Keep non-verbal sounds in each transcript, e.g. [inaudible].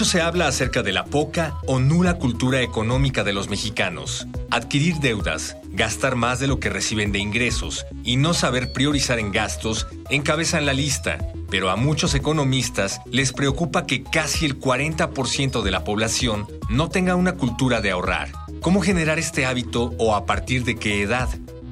Mucho se habla acerca de la poca o nula cultura económica de los mexicanos. Adquirir deudas, gastar más de lo que reciben de ingresos y no saber priorizar en gastos encabezan la lista, pero a muchos economistas les preocupa que casi el 40% de la población no tenga una cultura de ahorrar. ¿Cómo generar este hábito o a partir de qué edad?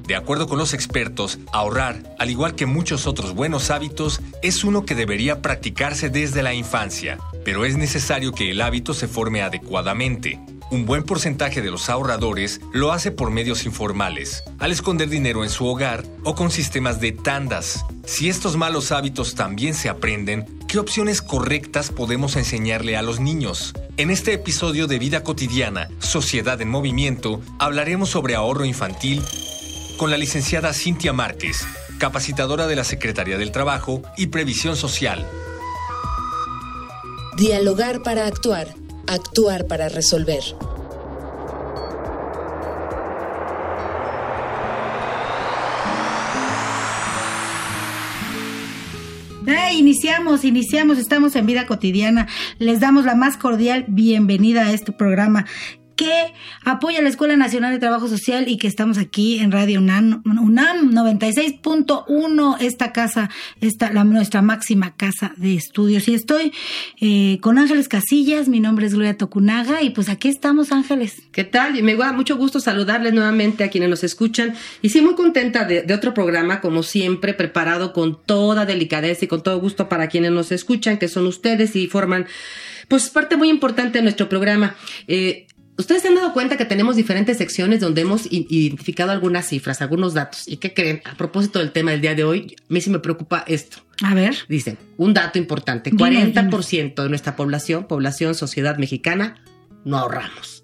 De acuerdo con los expertos, ahorrar, al igual que muchos otros buenos hábitos, es uno que debería practicarse desde la infancia, pero es necesario que el hábito se forme adecuadamente. Un buen porcentaje de los ahorradores lo hace por medios informales, al esconder dinero en su hogar o con sistemas de tandas. Si estos malos hábitos también se aprenden, ¿qué opciones correctas podemos enseñarle a los niños? En este episodio de Vida Cotidiana, Sociedad en Movimiento, hablaremos sobre ahorro infantil con la licenciada Cintia Márquez, capacitadora de la Secretaría del Trabajo y Previsión Social. Dialogar para actuar, actuar para resolver. iniciamos, iniciamos, estamos en vida cotidiana. Les damos la más cordial bienvenida a este programa que apoya la Escuela Nacional de Trabajo Social y que estamos aquí en Radio UNAM, UNAM 96.1, esta casa, esta, nuestra máxima casa de estudios. Y estoy eh, con Ángeles Casillas, mi nombre es Gloria Tocunaga y pues aquí estamos Ángeles. ¿Qué tal? Y me da mucho gusto saludarles nuevamente a quienes nos escuchan y sí muy contenta de, de otro programa como siempre preparado con toda delicadeza y con todo gusto para quienes nos escuchan, que son ustedes y forman pues parte muy importante de nuestro programa. Eh, Ustedes se han dado cuenta que tenemos diferentes secciones donde hemos identificado algunas cifras, algunos datos. ¿Y qué creen? A propósito del tema del día de hoy, a mí sí me preocupa esto. A ver. Dicen, un dato importante, 40% de nuestra población, población, sociedad mexicana, no ahorramos.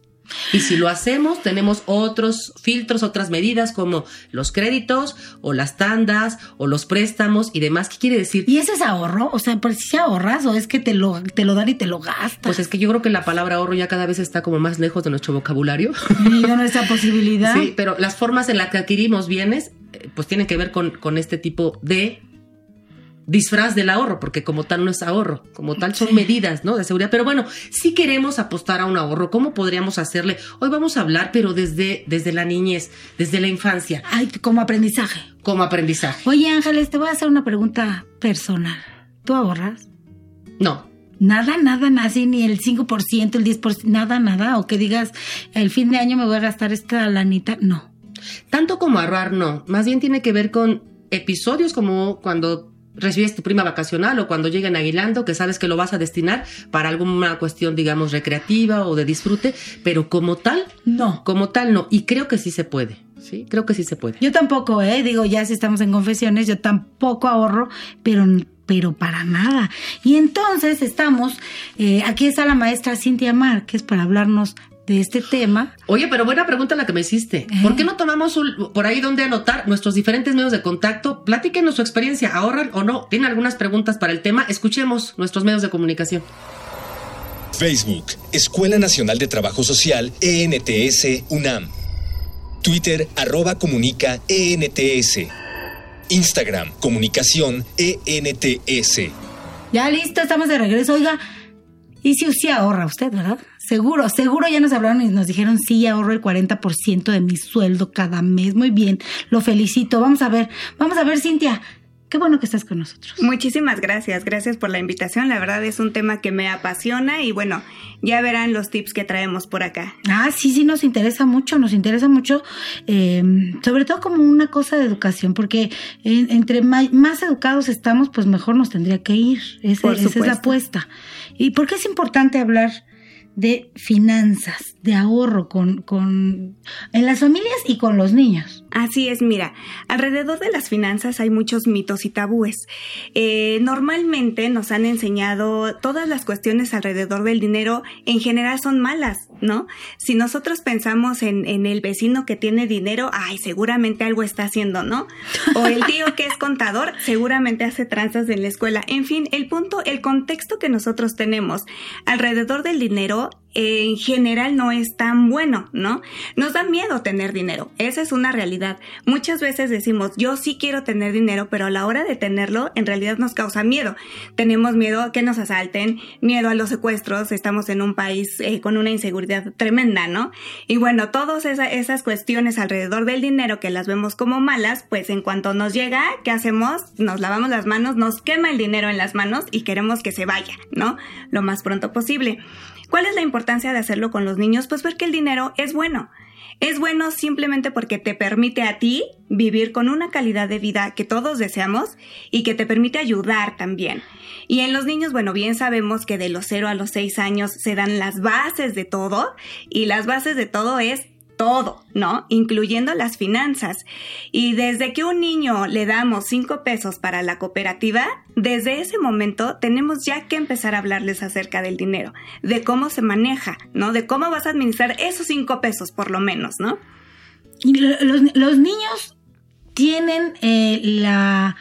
Y si lo hacemos, tenemos otros filtros, otras medidas como los créditos o las tandas o los préstamos y demás. ¿Qué quiere decir? ¿Y eso es ahorro? O sea, ¿por si ahorras o es que te lo, te lo dan y te lo gastas? Pues es que yo creo que la palabra ahorro ya cada vez está como más lejos de nuestro vocabulario. Y de nuestra posibilidad. [laughs] Sí, pero las formas en las que adquirimos bienes, eh, pues tienen que ver con, con este tipo de disfraz del ahorro, porque como tal no es ahorro, como tal son medidas, ¿no? De seguridad. Pero bueno, si queremos apostar a un ahorro, ¿cómo podríamos hacerle? Hoy vamos a hablar, pero desde, desde la niñez, desde la infancia. Ay, como aprendizaje. Como aprendizaje. Oye, Ángeles, te voy a hacer una pregunta personal. ¿Tú ahorras? No. Nada, nada, así ni el 5%, el 10%, nada, nada. O que digas, el fin de año me voy a gastar esta lanita. No. Tanto como ahorrar, no. Más bien tiene que ver con episodios como cuando recibes tu prima vacacional o cuando lleguen aguilando, que sabes que lo vas a destinar para alguna cuestión, digamos, recreativa o de disfrute, pero como tal, no. Como tal, no. Y creo que sí se puede. Sí, creo que sí se puede. Yo tampoco, ¿eh? Digo, ya si estamos en confesiones, yo tampoco ahorro, pero pero para nada. Y entonces estamos, eh, aquí está la maestra Cintia Márquez para hablarnos de este tema. Oye, pero buena pregunta la que me hiciste. ¿Eh? ¿Por qué no tomamos por ahí donde anotar nuestros diferentes medios de contacto? Platíquenos su experiencia, ahorran o no. ¿Tienen algunas preguntas para el tema? Escuchemos nuestros medios de comunicación. Facebook, Escuela Nacional de Trabajo Social, ENTS, UNAM. Twitter, arroba comunica, ENTS. Instagram, comunicación, ENTS. Ya listo, estamos de regreso. Oiga, y si usted ahorra usted, ¿verdad? Seguro, seguro ya nos hablaron y nos dijeron, sí, ahorro el 40% de mi sueldo cada mes. Muy bien, lo felicito. Vamos a ver, vamos a ver, Cintia. Qué bueno que estás con nosotros. Muchísimas gracias, gracias por la invitación. La verdad es un tema que me apasiona y bueno, ya verán los tips que traemos por acá. Ah, sí, sí, nos interesa mucho, nos interesa mucho, em, sobre todo como una cosa de educación, porque entre más, educados estamos, pues mejor nos tendría que ir. esa es la apuesta. ¿Y por qué es importante hablar de finanzas, de ahorro con, con, en las familias y con los niños? Así es, mira, alrededor de las finanzas hay muchos mitos y tabúes. Eh, normalmente nos han enseñado todas las cuestiones alrededor del dinero en general son malas, ¿no? Si nosotros pensamos en, en el vecino que tiene dinero, ay, seguramente algo está haciendo, ¿no? O el tío que es contador, seguramente hace tranzas en la escuela. En fin, el punto, el contexto que nosotros tenemos alrededor del dinero en general no es tan bueno, ¿no? Nos da miedo tener dinero, esa es una realidad. Muchas veces decimos, yo sí quiero tener dinero, pero a la hora de tenerlo en realidad nos causa miedo. Tenemos miedo a que nos asalten, miedo a los secuestros, estamos en un país eh, con una inseguridad tremenda, ¿no? Y bueno, todas esas cuestiones alrededor del dinero que las vemos como malas, pues en cuanto nos llega, ¿qué hacemos? Nos lavamos las manos, nos quema el dinero en las manos y queremos que se vaya, ¿no? Lo más pronto posible. ¿Cuál es la importancia de hacerlo con los niños? Pues ver que el dinero es bueno. Es bueno simplemente porque te permite a ti vivir con una calidad de vida que todos deseamos y que te permite ayudar también. Y en los niños, bueno, bien sabemos que de los 0 a los 6 años se dan las bases de todo y las bases de todo es todo, ¿no? Incluyendo las finanzas. Y desde que un niño le damos cinco pesos para la cooperativa, desde ese momento tenemos ya que empezar a hablarles acerca del dinero, de cómo se maneja, ¿no? De cómo vas a administrar esos cinco pesos, por lo menos, ¿no? Y los, niños tienen eh, la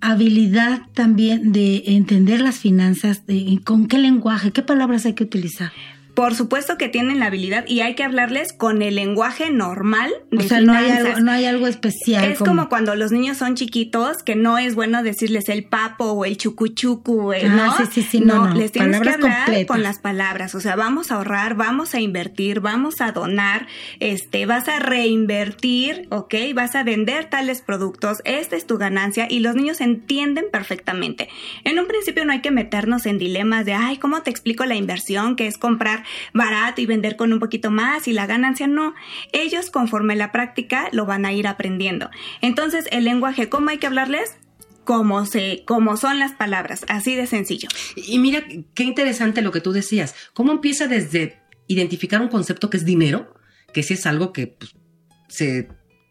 habilidad también de entender las finanzas, con qué lenguaje, qué palabras hay que utilizar. Por supuesto que tienen la habilidad y hay que hablarles con el lenguaje normal. De o sea, no hay, algo, no hay algo especial. Es como... cuando los niños son chiquitos, que no es bueno decirles el papo o el chucuchucu, ah, ¿no? Sí, sí, sí, no, les tienes que hablar con las palabras. O sea, vamos a ahorrar, vamos a invertir, vamos a donar, este, vas a reinvertir, ¿ok? Vas a vender tales productos, esta es tu ganancia y los niños entienden perfectamente. En un principio no hay que meternos en dilemas de, ay, ¿cómo te explico la inversión? Que es comprar barato y vender con un poquito más y la ganancia no. Ellos conforme la práctica lo van a ir aprendiendo. Entonces, el lenguaje, ¿cómo hay que hablarles? como se, como son las palabras, así de sencillo. Y mira, qué interesante lo que tú decías. ¿Cómo empieza desde identificar un concepto que es dinero? Que si es algo que pues, se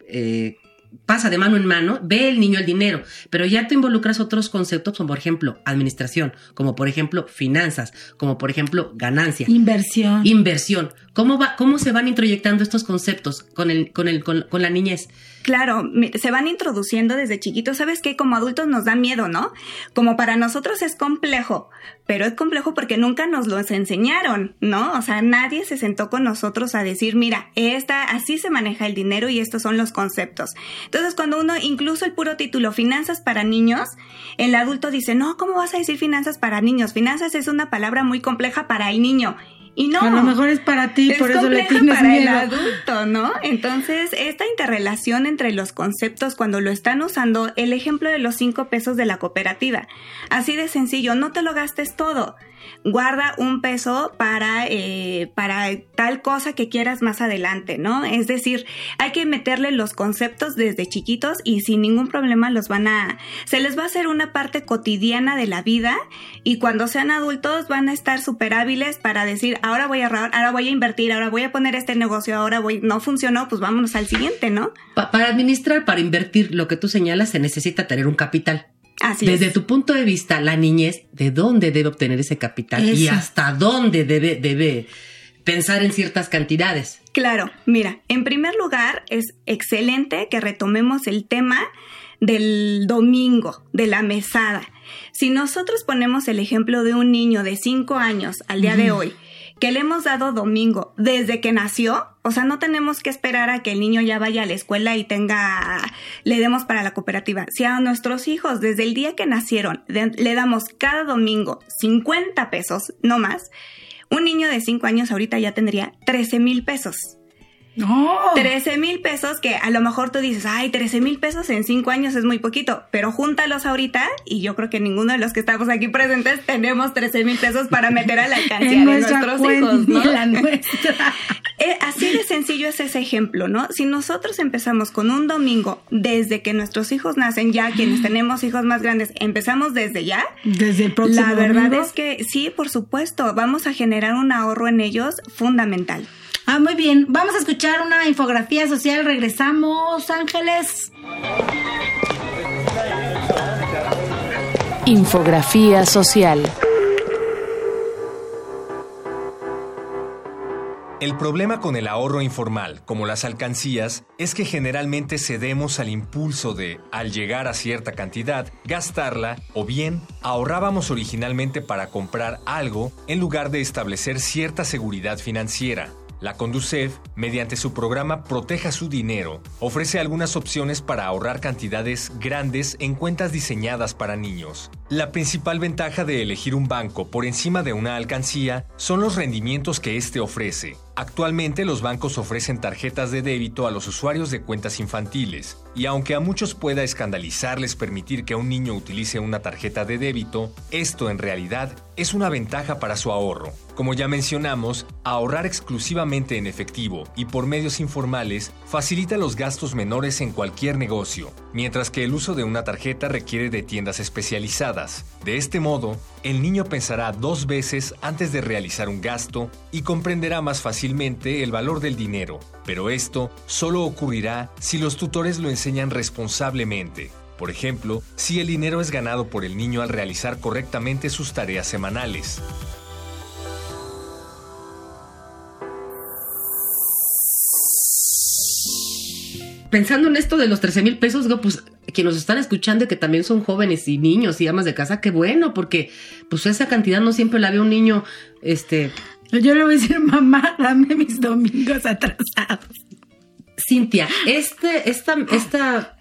eh, pasa de mano en mano, ve el niño el dinero, pero ya te involucras otros conceptos como por ejemplo administración, como por ejemplo finanzas, como por ejemplo ganancia. Inversión. Inversión. ¿Cómo, va, cómo se van introyectando estos conceptos con, el, con, el, con, con la niñez? Claro, se van introduciendo desde chiquitos. ¿Sabes qué? Como adultos nos da miedo, ¿no? Como para nosotros es complejo, pero es complejo porque nunca nos lo enseñaron, ¿no? O sea, nadie se sentó con nosotros a decir, mira, esta, así se maneja el dinero y estos son los conceptos. Entonces, cuando uno, incluso el puro título, finanzas para niños, el adulto dice, no, ¿cómo vas a decir finanzas para niños? Finanzas es una palabra muy compleja para el niño. Y no. A lo mejor es para ti, por eso le tienes para el adulto, ¿no? Entonces, esta interrelación entre los conceptos cuando lo están usando, el ejemplo de los cinco pesos de la cooperativa. Así de sencillo, no te lo gastes todo guarda un peso para, eh, para tal cosa que quieras más adelante, ¿no? Es decir, hay que meterle los conceptos desde chiquitos y sin ningún problema los van a, se les va a hacer una parte cotidiana de la vida y cuando sean adultos van a estar súper hábiles para decir, ahora voy a ahorrar, ahora voy a invertir, ahora voy a poner este negocio, ahora voy, no funcionó, pues vámonos al siguiente, ¿no? para administrar, para invertir, lo que tú señalas, se necesita tener un capital. Desde tu punto de vista, la niñez, ¿de dónde debe obtener ese capital y hasta dónde debe, debe pensar en ciertas cantidades? Claro, mira, en primer lugar es excelente que retomemos el tema del domingo, de la mesada. Si nosotros ponemos el ejemplo de un niño de 5 años al día de hoy, que le hemos dado domingo desde que nació, o sea, no tenemos que esperar a que el niño ya vaya a la escuela y tenga, le demos para la cooperativa. Si a nuestros hijos desde el día que nacieron le damos cada domingo 50 pesos, no más, un niño de 5 años ahorita ya tendría 13 mil pesos. No. 13 mil pesos que a lo mejor tú dices, ay, 13 mil pesos en 5 años es muy poquito, pero júntalos ahorita y yo creo que ninguno de los que estamos aquí presentes tenemos 13 mil pesos para meter a la [laughs] alcancía de nuestros hijos, ¿no? La nuestra. [laughs] Eh, así de sencillo es ese ejemplo, ¿no? Si nosotros empezamos con un domingo desde que nuestros hijos nacen, ya quienes tenemos hijos más grandes, empezamos desde ya. Desde el próximo La verdad domingo. es que sí, por supuesto, vamos a generar un ahorro en ellos fundamental. Ah, muy bien. Vamos a escuchar una infografía social. Regresamos, Ángeles. Infografía social. El problema con el ahorro informal, como las alcancías, es que generalmente cedemos al impulso de, al llegar a cierta cantidad, gastarla o bien ahorrábamos originalmente para comprar algo en lugar de establecer cierta seguridad financiera. La Conducef, mediante su programa Proteja su Dinero, ofrece algunas opciones para ahorrar cantidades grandes en cuentas diseñadas para niños. La principal ventaja de elegir un banco por encima de una alcancía son los rendimientos que éste ofrece. Actualmente los bancos ofrecen tarjetas de débito a los usuarios de cuentas infantiles, y aunque a muchos pueda escandalizarles permitir que un niño utilice una tarjeta de débito, esto en realidad es una ventaja para su ahorro. Como ya mencionamos, ahorrar exclusivamente en efectivo y por medios informales facilita los gastos menores en cualquier negocio, mientras que el uso de una tarjeta requiere de tiendas especializadas. De este modo, el niño pensará dos veces antes de realizar un gasto y comprenderá más fácilmente el valor del dinero, pero esto solo ocurrirá si los tutores lo enseñan responsablemente. Por ejemplo, si el dinero es ganado por el niño al realizar correctamente sus tareas semanales. Pensando en esto de los 13 mil pesos, pues quienes nos están escuchando y que también son jóvenes y niños y amas de casa, qué bueno, porque pues esa cantidad no siempre la ve un niño, este, Yo le voy a decir, mamá, dame mis domingos atrasados. Cintia, este, esta, esta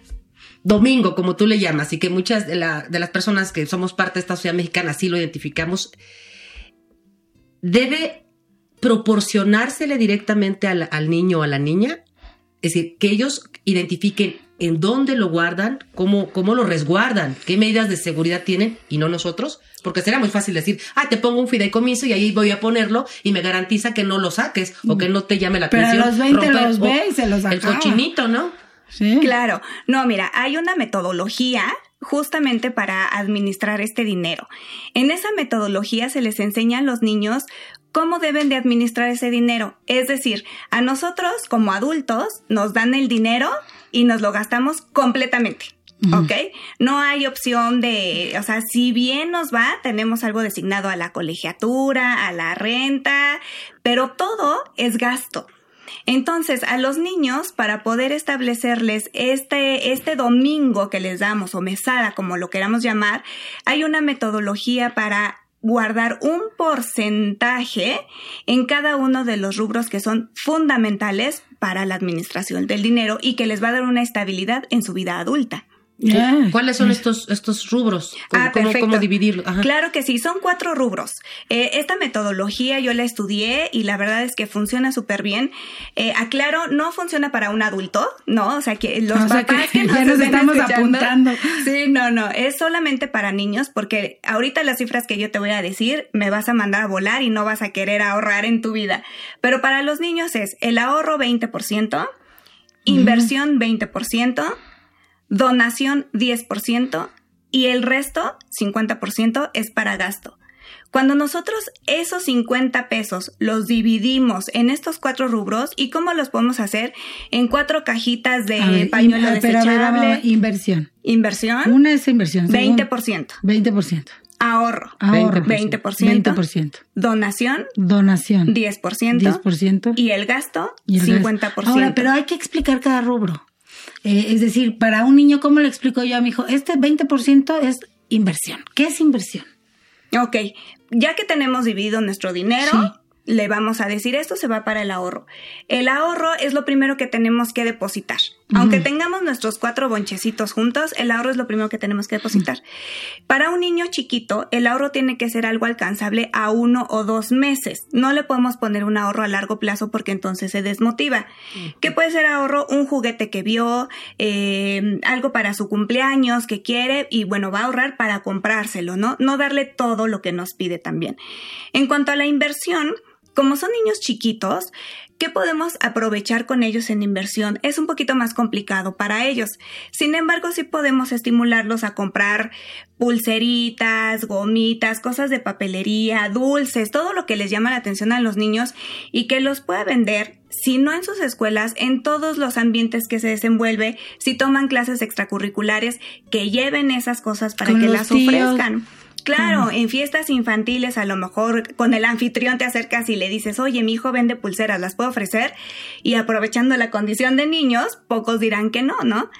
domingo, como tú le llamas, y que muchas de, la- de las personas que somos parte de esta sociedad mexicana así lo identificamos, debe proporcionársele directamente al, al niño o a la niña, es decir, que ellos identifiquen en dónde lo guardan, cómo, cómo lo resguardan, qué medidas de seguridad tienen y no nosotros, porque sería muy fácil decir, ah, te pongo un fideicomiso y ahí voy a ponerlo y me garantiza que no lo saques o que no te llame la Pero a atención. los 20 romper- los ve y se los El acaba. cochinito, ¿no? Sí. Claro, no, mira, hay una metodología justamente para administrar este dinero. En esa metodología se les enseña a los niños cómo deben de administrar ese dinero. Es decir, a nosotros como adultos nos dan el dinero y nos lo gastamos completamente. ¿Ok? No hay opción de, o sea, si bien nos va, tenemos algo designado a la colegiatura, a la renta, pero todo es gasto. Entonces, a los niños, para poder establecerles este, este domingo que les damos, o mesada, como lo queramos llamar, hay una metodología para guardar un porcentaje en cada uno de los rubros que son fundamentales para la administración del dinero y que les va a dar una estabilidad en su vida adulta. Ah, ¿Cuáles son estos, estos rubros? ¿Cómo, Ah, cómo- perfecto. cómo dividirlo? Ajá. Claro que sí, son cuatro rubros. Eh, esta metodología yo la estudié y la verdad es que funciona súper bien. Eh, aclaro, no funciona para un adulto, ¿no? O sea, que los O papás que que, [laughs] ya nos estamos escuchando- apuntando. Sí, no, no, es solamente para niños porque ahorita las cifras que yo te voy a decir me vas a mandar a volar y no vas a querer ahorrar en tu vida. Pero para los niños es el ahorro 20%, inversión 20%, donación 10% y el resto, 50%, es para gasto. Cuando nosotros esos 50 pesos los dividimos en estos cuatro rubros, ¿y cómo los podemos hacer? En cuatro cajitas de ver, pañuelo in- pero a ver, desechable, inversión. inversión, Una es inversión. según- 20%, 20%. ahorro, Ahorro. 20%, 20%. donación, Donación. 10%, 10%. y el gasto, y el resto. 50%. Ahora, pero hay que explicar cada rubro. Eh, es decir, para un niño, ¿cómo le explico yo a mi hijo? Este 20% es inversión. ¿Qué es inversión? Ok, ya que tenemos dividido nuestro dinero, Sí. le vamos a decir esto se va para el ahorro. El ahorro es lo primero que tenemos que depositar. Aunque tengamos nuestros cuatro bonchecitos juntos, el ahorro es lo primero que tenemos que depositar. Para un niño chiquito, el ahorro tiene que ser algo alcanzable a uno o dos meses. No le podemos poner un ahorro a largo plazo porque entonces se desmotiva. ¿Qué puede ser ahorro? Un juguete que vio, eh, algo para su cumpleaños que quiere y bueno, va a ahorrar para comprárselo, ¿no? No darle todo lo que nos pide también. En cuanto a la inversión, como son niños chiquitos, ¿Qué podemos aprovechar con ellos en inversión? Es un poquito más complicado para ellos. Sin embargo, sí podemos estimularlos a comprar pulseritas, gomitas, cosas de papelería, dulces, todo lo que les llama la atención a los niños y que los pueda vender, si no en sus escuelas, en todos los ambientes que se desenvuelve, si toman clases extracurriculares, que lleven esas cosas para que las ofrezcan. Claro, en fiestas infantiles a lo mejor con el anfitrión te acercas y le dices, oye, mi hijo vende pulseras, ¿las puedo ofrecer? Y aprovechando la condición de niños, pocos dirán que no, ¿no?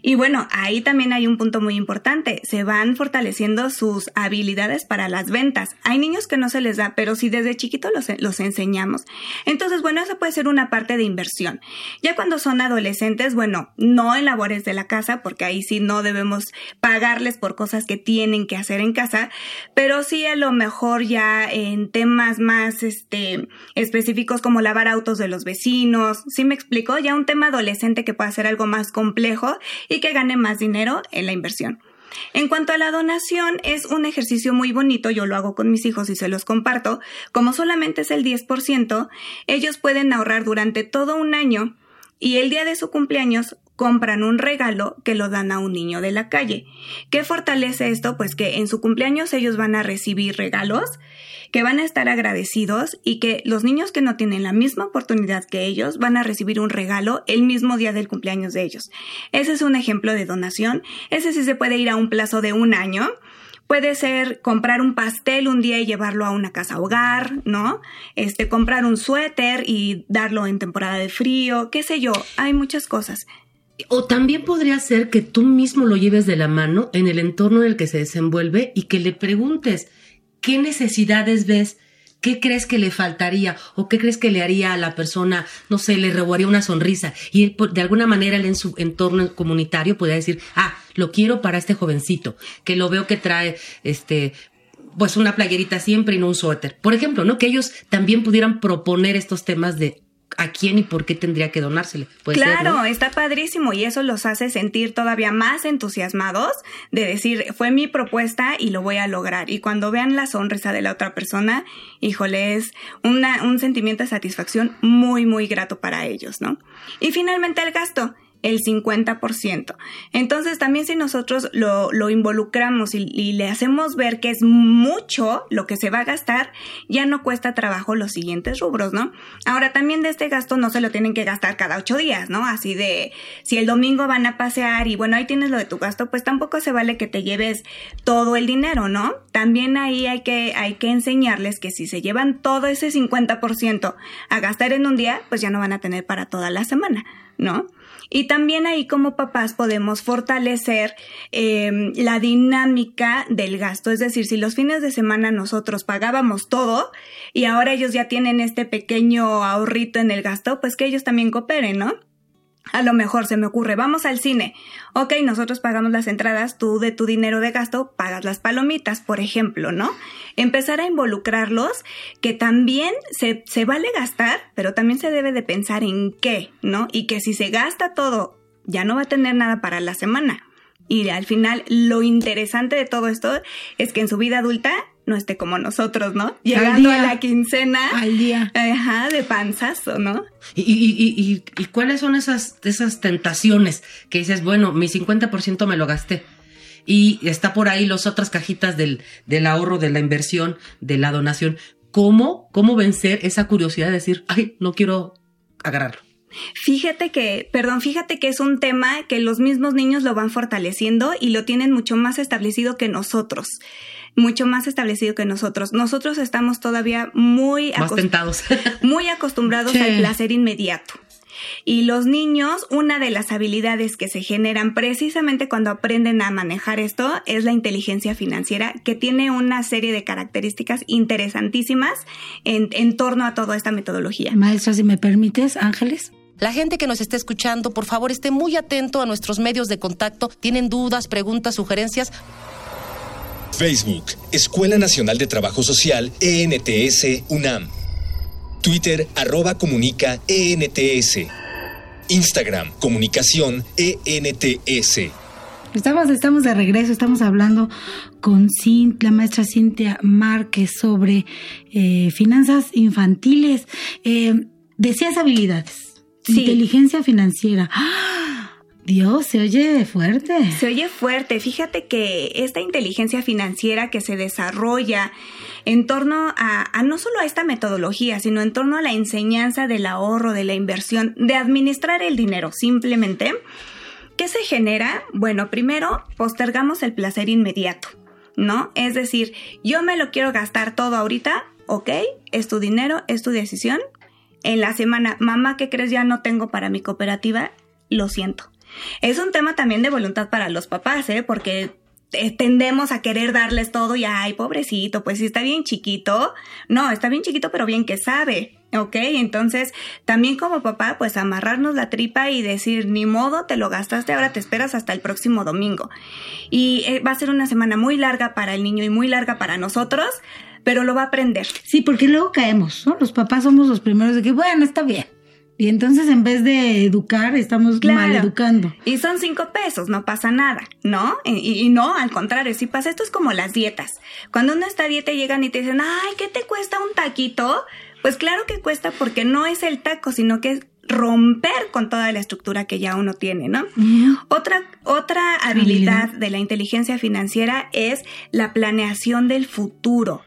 Y bueno, ahí también hay un punto muy importante, se van fortaleciendo sus habilidades para las ventas. Hay niños que no se les da, pero si desde chiquito los, los enseñamos. Entonces, bueno, eso puede ser una parte de inversión. Ya cuando son adolescentes, bueno, no en labores de la casa, porque ahí sí no debemos pagarles por cosas que tienen que hacer en casa, pero sí a lo mejor ya en temas más este, específicos como lavar autos de los vecinos, ¿sí me explico? Ya un tema adolescente que pueda ser algo más complejo y que gane más dinero en la inversión. En cuanto a la donación, es un ejercicio muy bonito, yo lo hago con mis hijos y se los comparto. Como solamente es el 10%, ellos pueden ahorrar durante todo un año y el día de su cumpleaños compran un regalo que lo dan a un niño de la calle. ¿Qué fortalece esto? Pues que en su cumpleaños ellos van a recibir regalos, que van a estar agradecidos y que los niños que no tienen la misma oportunidad que ellos van a recibir un regalo el mismo día del cumpleaños de ellos. Ese es un ejemplo de donación. Ese sí se puede ir a un plazo de un año. Puede ser comprar un pastel un día y llevarlo a una casa hogar, ¿no? Este, comprar un suéter y darlo en temporada de frío, qué sé yo, hay muchas cosas. O también podría ser que tú mismo lo lleves de la mano en el entorno en el que se desenvuelve y que le preguntes qué necesidades ves, qué crees que le faltaría o qué crees que le haría a la persona, no sé, le robaría una sonrisa. Y de alguna manera él en su entorno comunitario podría decir, ah, lo quiero para este jovencito, que lo veo que trae este pues una playerita siempre y no un suéter. Por ejemplo, ¿no? Que ellos también pudieran proponer estos temas de a quién y por qué tendría que donársele. claro, está padrísimo y eso los hace sentir todavía más entusiasmados de decir, fue mi propuesta y lo voy a lograr. Y cuando vean la sonrisa de la otra persona, híjole, es una, un sentimiento de satisfacción muy, muy grato para ellos, ¿no? Y finalmente el gasto el 50%. Entonces también si nosotros lo, lo involucramos y, le hacemos ver que es mucho lo que se va a gastar, ya no cuesta trabajo los siguientes rubros, ¿no? Ahora también de este gasto no se lo tienen que gastar cada ocho días, ¿no? Así de, si el domingo van a pasear y bueno, ahí tienes lo de tu gasto, pues tampoco se vale que te lleves todo el dinero, ¿no? También ahí hay que, hay que enseñarles que si se llevan todo ese 50% a gastar en un día, pues ya no van a tener para toda la semana, ¿no? Y también ahí como papás podemos fortalecer em, la dinámica del gasto. Es decir, si los fines de semana nosotros pagábamos todo y ahora ellos ya tienen este pequeño ahorrito en el gasto, pues que ellos también cooperen, ¿no? A lo mejor se me ocurre, vamos al cine. Ok, nosotros pagamos las entradas, tú de tu dinero de gasto pagas las palomitas, por ejemplo, ¿no? Empezar a involucrarlos, que también se, se vale gastar, pero también se debe de pensar en qué, ¿no? Y que si se gasta todo, ya no va a tener nada para la semana. Y al final, lo interesante de todo esto es que en su vida adulta no esté como nosotros, ¿no? Llegando a la quincena. Al día. Ajá, de panzazo, ¿no? ¿Y, y, y, cuáles son esas, esas tentaciones que dices, bueno, mi 50% me lo gasté? Y está por ahí las otras cajitas del, del ahorro, de la inversión, de la donación. ¿Cómo, cómo vencer esa curiosidad de decir, ay, no quiero agarrarlo? Fíjate que, perdón, fíjate que es un tema que los mismos niños lo van fortaleciendo y lo tienen mucho más establecido que nosotros mucho más establecido que nosotros. Nosotros estamos todavía muy, [laughs] muy acostumbrados al placer inmediato. Y los niños, una de las habilidades que se generan precisamente cuando aprenden a manejar esto es la inteligencia financiera, que tiene una serie de características interesantísimas en, en torno a toda esta metodología. Maestra, si me permites, Ángeles. La gente que nos esté escuchando, por favor, esté muy atento a nuestros medios de contacto. Tienen dudas, preguntas, sugerencias. Facebook, Escuela Nacional de Trabajo Social, ENTS, UNAM. Twitter, arroba comunica, ENTS. Instagram, comunicación, ENTS. Estamos, estamos de regreso, estamos hablando con la maestra Cintia Márquez sobre eh, finanzas infantiles. Eh, deseas habilidades, inteligencia financiera. ¡Ah! Dios, se oye fuerte. Se oye fuerte. Fíjate que esta inteligencia financiera que se desarrolla en torno a, no solo a esta metodología, sino en torno a la enseñanza del ahorro, de la inversión, de administrar el dinero simplemente, ¿Qué se genera? Bueno, primero postergamos el placer inmediato, ¿no? Es decir, yo me lo quiero gastar todo ahorita, ok, es tu dinero, es tu decisión. En la semana, mamá, ¿qué crees? Ya no tengo para mi cooperativa, lo siento. Es un tema también de voluntad para los papás, ¿eh? Porque eh, tendemos a querer darles todo y, ay, pobrecito, pues si está bien chiquito. No, está bien chiquito, pero bien que sabe. ¿Ok? Entonces, también como papá, pues amarrarnos la tripa y decir, ni modo, te lo gastaste, ahora te esperas hasta el próximo domingo. Y eh, va a ser una semana muy larga para el niño y muy larga para nosotros, pero lo va a aprender. Sí, porque luego caemos, ¿no? Los papás somos los primeros de que, bueno, está bien. Y entonces en vez de educar, estamos mal educando. Y son cinco pesos, no pasa nada, ¿no? Y, y, no, al contrario, si pasa, esto es como las dietas. Cuando uno está a dieta llegan y te dicen, ay, ¿qué te cuesta un taquito? Pues claro que cuesta porque no es el taco, sino que es romper con toda la estructura que ya uno tiene, ¿no? Otra, otra habilidad de la inteligencia financiera es la planeación del futuro.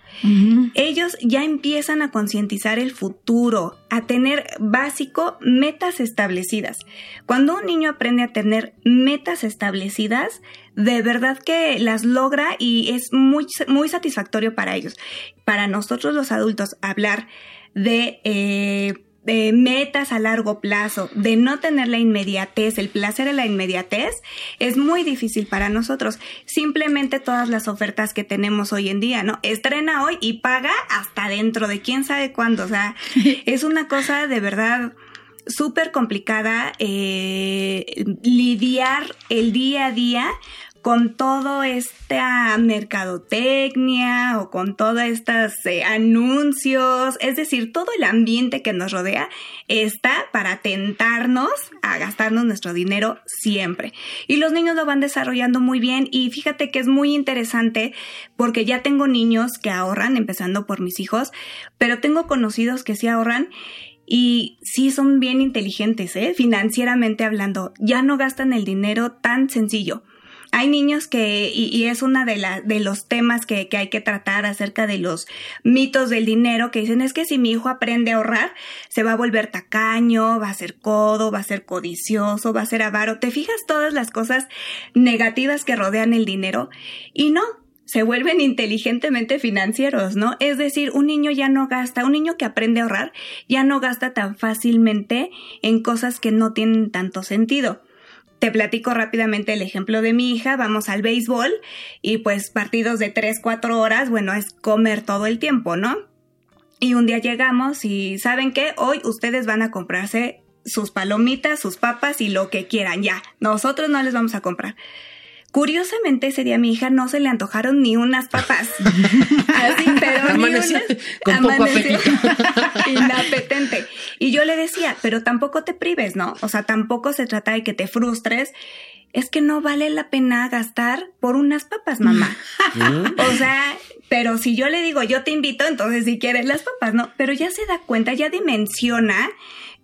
Ellos ya empiezan a concientizar el futuro, a tener básico metas establecidas. Cuando un niño aprende a tener metas establecidas, de verdad que las logra y es muy, muy satisfactorio para ellos. Para nosotros los adultos, hablar eh, de, metas a largo plazo, de no tener la inmediatez, el placer de la inmediatez, es muy difícil para nosotros. Simplemente todas las ofertas que tenemos hoy en día, ¿no? Estrena hoy y paga hasta dentro de quién sabe cuándo. O sea, [laughs] es una cosa de verdad súper complicada eh, lidiar el día a día con toda esta mercadotecnia o con todos estos eh, anuncios, es decir, todo el ambiente que nos rodea está para tentarnos a gastarnos nuestro dinero siempre. Y los niños lo van desarrollando muy bien y fíjate que es muy interesante porque ya tengo niños que ahorran, empezando por mis hijos, pero tengo conocidos que sí ahorran y sí son bien inteligentes, ¿eh? financieramente hablando, ya no gastan el dinero tan sencillo hay niños que, y, es una de, la, de los temas que, que, hay que tratar acerca de los mitos del dinero, que dicen es que si mi hijo aprende a ahorrar, se va a volver tacaño, va a ser codo, va a ser codicioso, va a ser avaro. ¿Te fijas todas las cosas negativas que rodean el dinero? Y no, se vuelven inteligentemente financieros, ¿no? Es decir, un niño ya no gasta, un niño que aprende a ahorrar ya no gasta tan fácilmente en cosas que no tienen tanto sentido. Te platico rápidamente el ejemplo de mi hija, vamos al béisbol y pues partidos de 3, 4 horas, bueno, es comer todo el tiempo, ¿no? Y un día llegamos y ¿saben qué? Hoy ustedes van a comprarse sus palomitas, sus papas y lo que quieran, ya. Nosotros no les vamos a comprar. Curiosamente, ese día a mi hija no se le antojaron ni unas papas. [laughs] Así, pero ni unas. Con poco [laughs] Inapetente. Y yo le decía, pero tampoco te prives, ¿no? O sea, tampoco se trata de que te frustres. Es que no vale la pena gastar por unas papas, mamá. [laughs] o sea, pero si yo le digo, yo te invito, entonces si quieres las papas, ¿no? Pero ya se da cuenta, ya dimensiona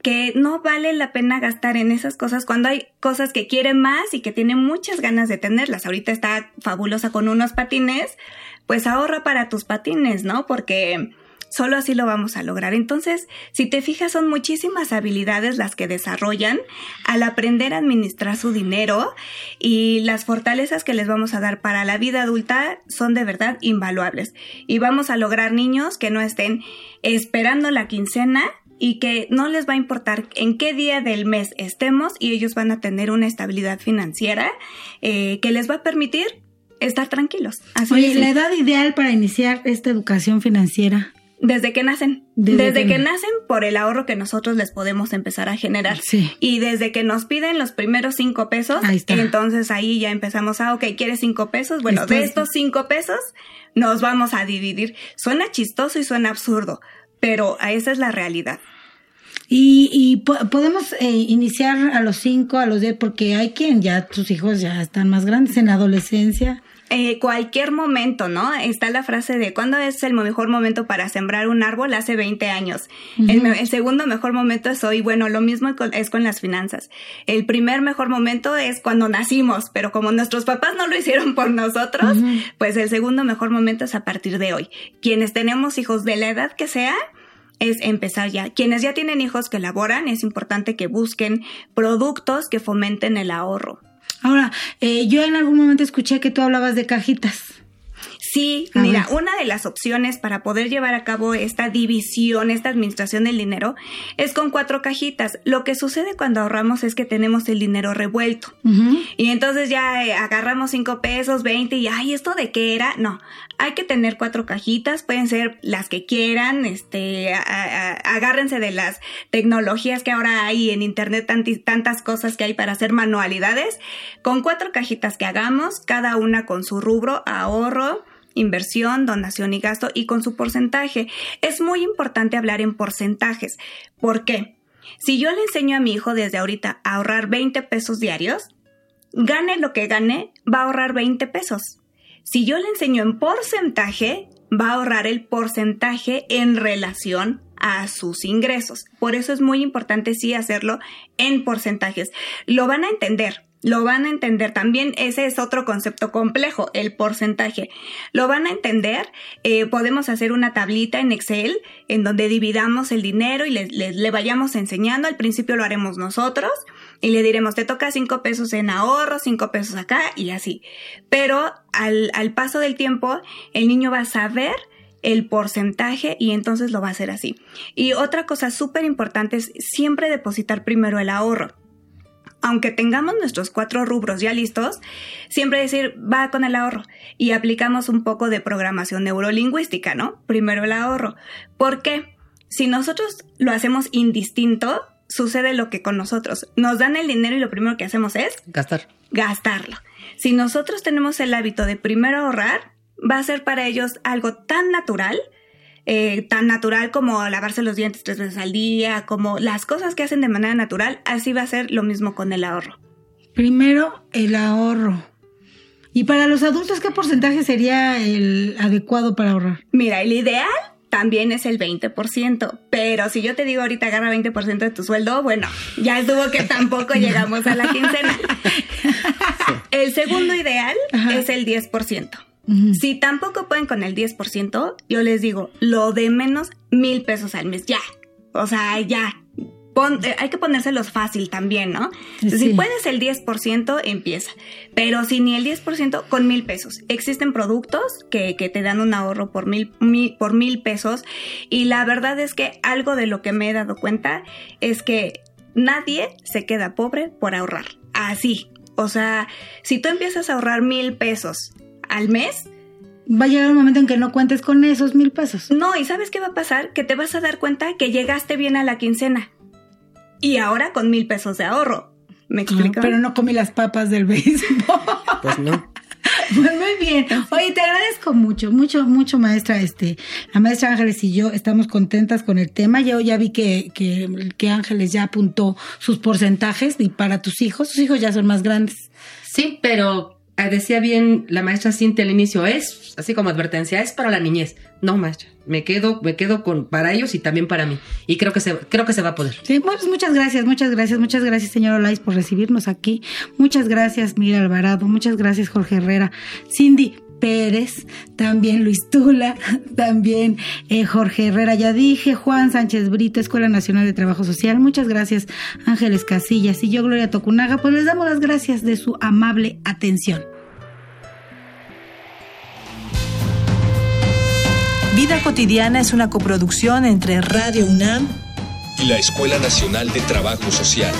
que no vale la pena gastar en esas cosas cuando hay cosas que quiere más y que tiene muchas ganas de tenerlas. Ahorita está fabulosa con unos patines, pues ahorra para tus patines, ¿no? Porque solo así lo vamos a lograr. Entonces, si te fijas, son muchísimas habilidades las que desarrollan al aprender a administrar su dinero y las fortalezas que les vamos a dar para la vida adulta son de verdad invaluables. Y vamos a lograr niños que no estén esperando la quincena y que no les va a importar en qué día del mes estemos y ellos van a tener una estabilidad financiera eh, que les va a permitir estar tranquilos. Así Oye, la edad ideal para iniciar esta educación financiera. Desde que nacen. Desde, que, nacen por el ahorro que nosotros les podemos empezar a generar. Sí. Y desde que nos piden los primeros cinco pesos, entonces ahí ya empezamos a, ok, ¿quieres cinco pesos? Bueno, de estos cinco pesos nos vamos a dividir. Suena chistoso y suena absurdo, pero esa es la realidad. Y, y po- podemos eh, iniciar a los 5, a los 10, porque hay quien ya, tus hijos ya están más grandes en la adolescencia. Eh, cualquier momento, ¿no? Está la frase de ¿cuándo es el mejor momento para sembrar un árbol? Hace 20 años. el, segundo mejor momento es hoy. Bueno, lo mismo con- es con las finanzas. El primer mejor momento es cuando nacimos, pero como nuestros papás no lo hicieron por nosotros, pues el segundo mejor momento es a partir de hoy. Quienes tenemos hijos de la edad que sea, es empezar ya. Quienes ya tienen hijos que laboran, es importante que busquen productos que fomenten el ahorro. Ahora, eh, yo en algún momento escuché que tú hablabas de cajitas. Sí, A mira, ver. una de las opciones para poder llevar a cabo esta división, esta administración del dinero, es con cuatro cajitas. Lo que sucede cuando ahorramos es que tenemos el dinero revuelto. Y entonces ya eh, agarramos cinco pesos, 20 y, ay, ¿esto de qué era? No, hay que tener cuatro cajitas, pueden ser las que quieran, este, a- a- agárrense de las tecnologías que ahora hay en internet, tantas cosas que hay para hacer manualidades, con cuatro cajitas que hagamos, cada una con su rubro, ahorro, inversión, donación y gasto y con su porcentaje. Es muy importante hablar en porcentajes. ¿Por qué? Si yo le enseño a mi hijo desde ahorita a ahorrar 20 pesos diarios, gane lo que gane, va a ahorrar 20 pesos. Si yo le enseño en porcentaje, va a ahorrar el porcentaje en relación a sus ingresos. Por eso es muy importante sí hacerlo en porcentajes. Lo van a entender. Lo van a entender también, ese es otro concepto complejo, el porcentaje. Lo van a entender, eh, podemos hacer una tablita en Excel en donde dividamos el dinero y le, le- vayamos enseñando. Al principio lo haremos nosotros y le diremos, te toca cinco pesos en ahorro, cinco pesos acá y así. Pero al, al paso del tiempo, el niño va a saber el porcentaje y entonces lo va a hacer así. Y otra cosa súper importante es siempre depositar primero el ahorro aunque tengamos nuestros cuatro rubros ya listos, siempre decir va con el ahorro y aplicamos un poco de programación neurolingüística, ¿no? Primero el ahorro. ¿Por qué? Si nosotros lo hacemos indistinto, sucede lo que con nosotros. Nos dan el dinero y lo primero que hacemos es Gastar. gastarlo. Si nosotros tenemos el hábito de primero ahorrar, va a ser para ellos algo tan natural, eh, tan natural como lavarse los dientes tres veces al día, como las cosas que hacen de manera natural, así va a ser lo mismo con el ahorro. Primero, el ahorro. Y para los adultos, ¿qué porcentaje sería el adecuado para ahorrar? Mira, el ideal también es el 20%, pero si yo te digo ahorita agarra 20% de tu sueldo, bueno, ya estuvo que tampoco [laughs] llegamos a la quincena. [laughs] El segundo ideal Ajá. es el 10%. Si tampoco pueden con el 10%, yo les digo, lo de menos mil pesos al mes, ya. O sea, ya. Pon- eh, hay que ponérselos fácil también, ¿no? Entonces, Sí. Si puedes el 10%, empieza. Pero si ni el 10%, con mil pesos. Existen productos que, que te dan un ahorro por mil, mil- por mil pesos. Y la verdad es que algo de lo que me he dado cuenta es que nadie se queda pobre por ahorrar. Así. O sea, si tú empiezas a ahorrar mil pesos al mes, Va a llegar un momento en que no cuentes con esos mil pesos. no, ¿y sabes qué va a pasar? Que te vas a dar cuenta que llegaste bien a la quincena. Y ahora con mil pesos de ahorro. ¿Me explico? Pero no comí las papas del béisbol. [laughs] Pues no. [laughs] Pues muy bien. Oye, te agradezco mucho, mucho, mucho, maestra. Este, la maestra Ángeles y yo estamos contentas con el tema. Yo ya vi que, que, que Ángeles ya apuntó sus porcentajes y para tus hijos, tus hijos ya son más grandes. Sí, pero decía bien la maestra Cintia al inicio, es así como advertencia, es para la niñez. No, maestra, me quedo, me quedo con para ellos y también para mí. Y creo que se, creo que se va a poder. Sí, pues muchas gracias, muchas gracias, muchas gracias, señor Olais, por recibirnos aquí. Muchas gracias, Mira Alvarado, muchas gracias, Jorge Herrera, Cindy Pérez, también Luis Tula, [laughs] también eh, Jorge Herrera, ya dije, Juan Sánchez Brito, Escuela Nacional de Trabajo Social, muchas gracias, Ángeles Casillas y yo, Gloria Tocunaga, pues les damos las gracias de su amable atención. Vida cotidiana es una coproducción entre Radio UNAM Y la Escuela Nacional de Trabajo Social.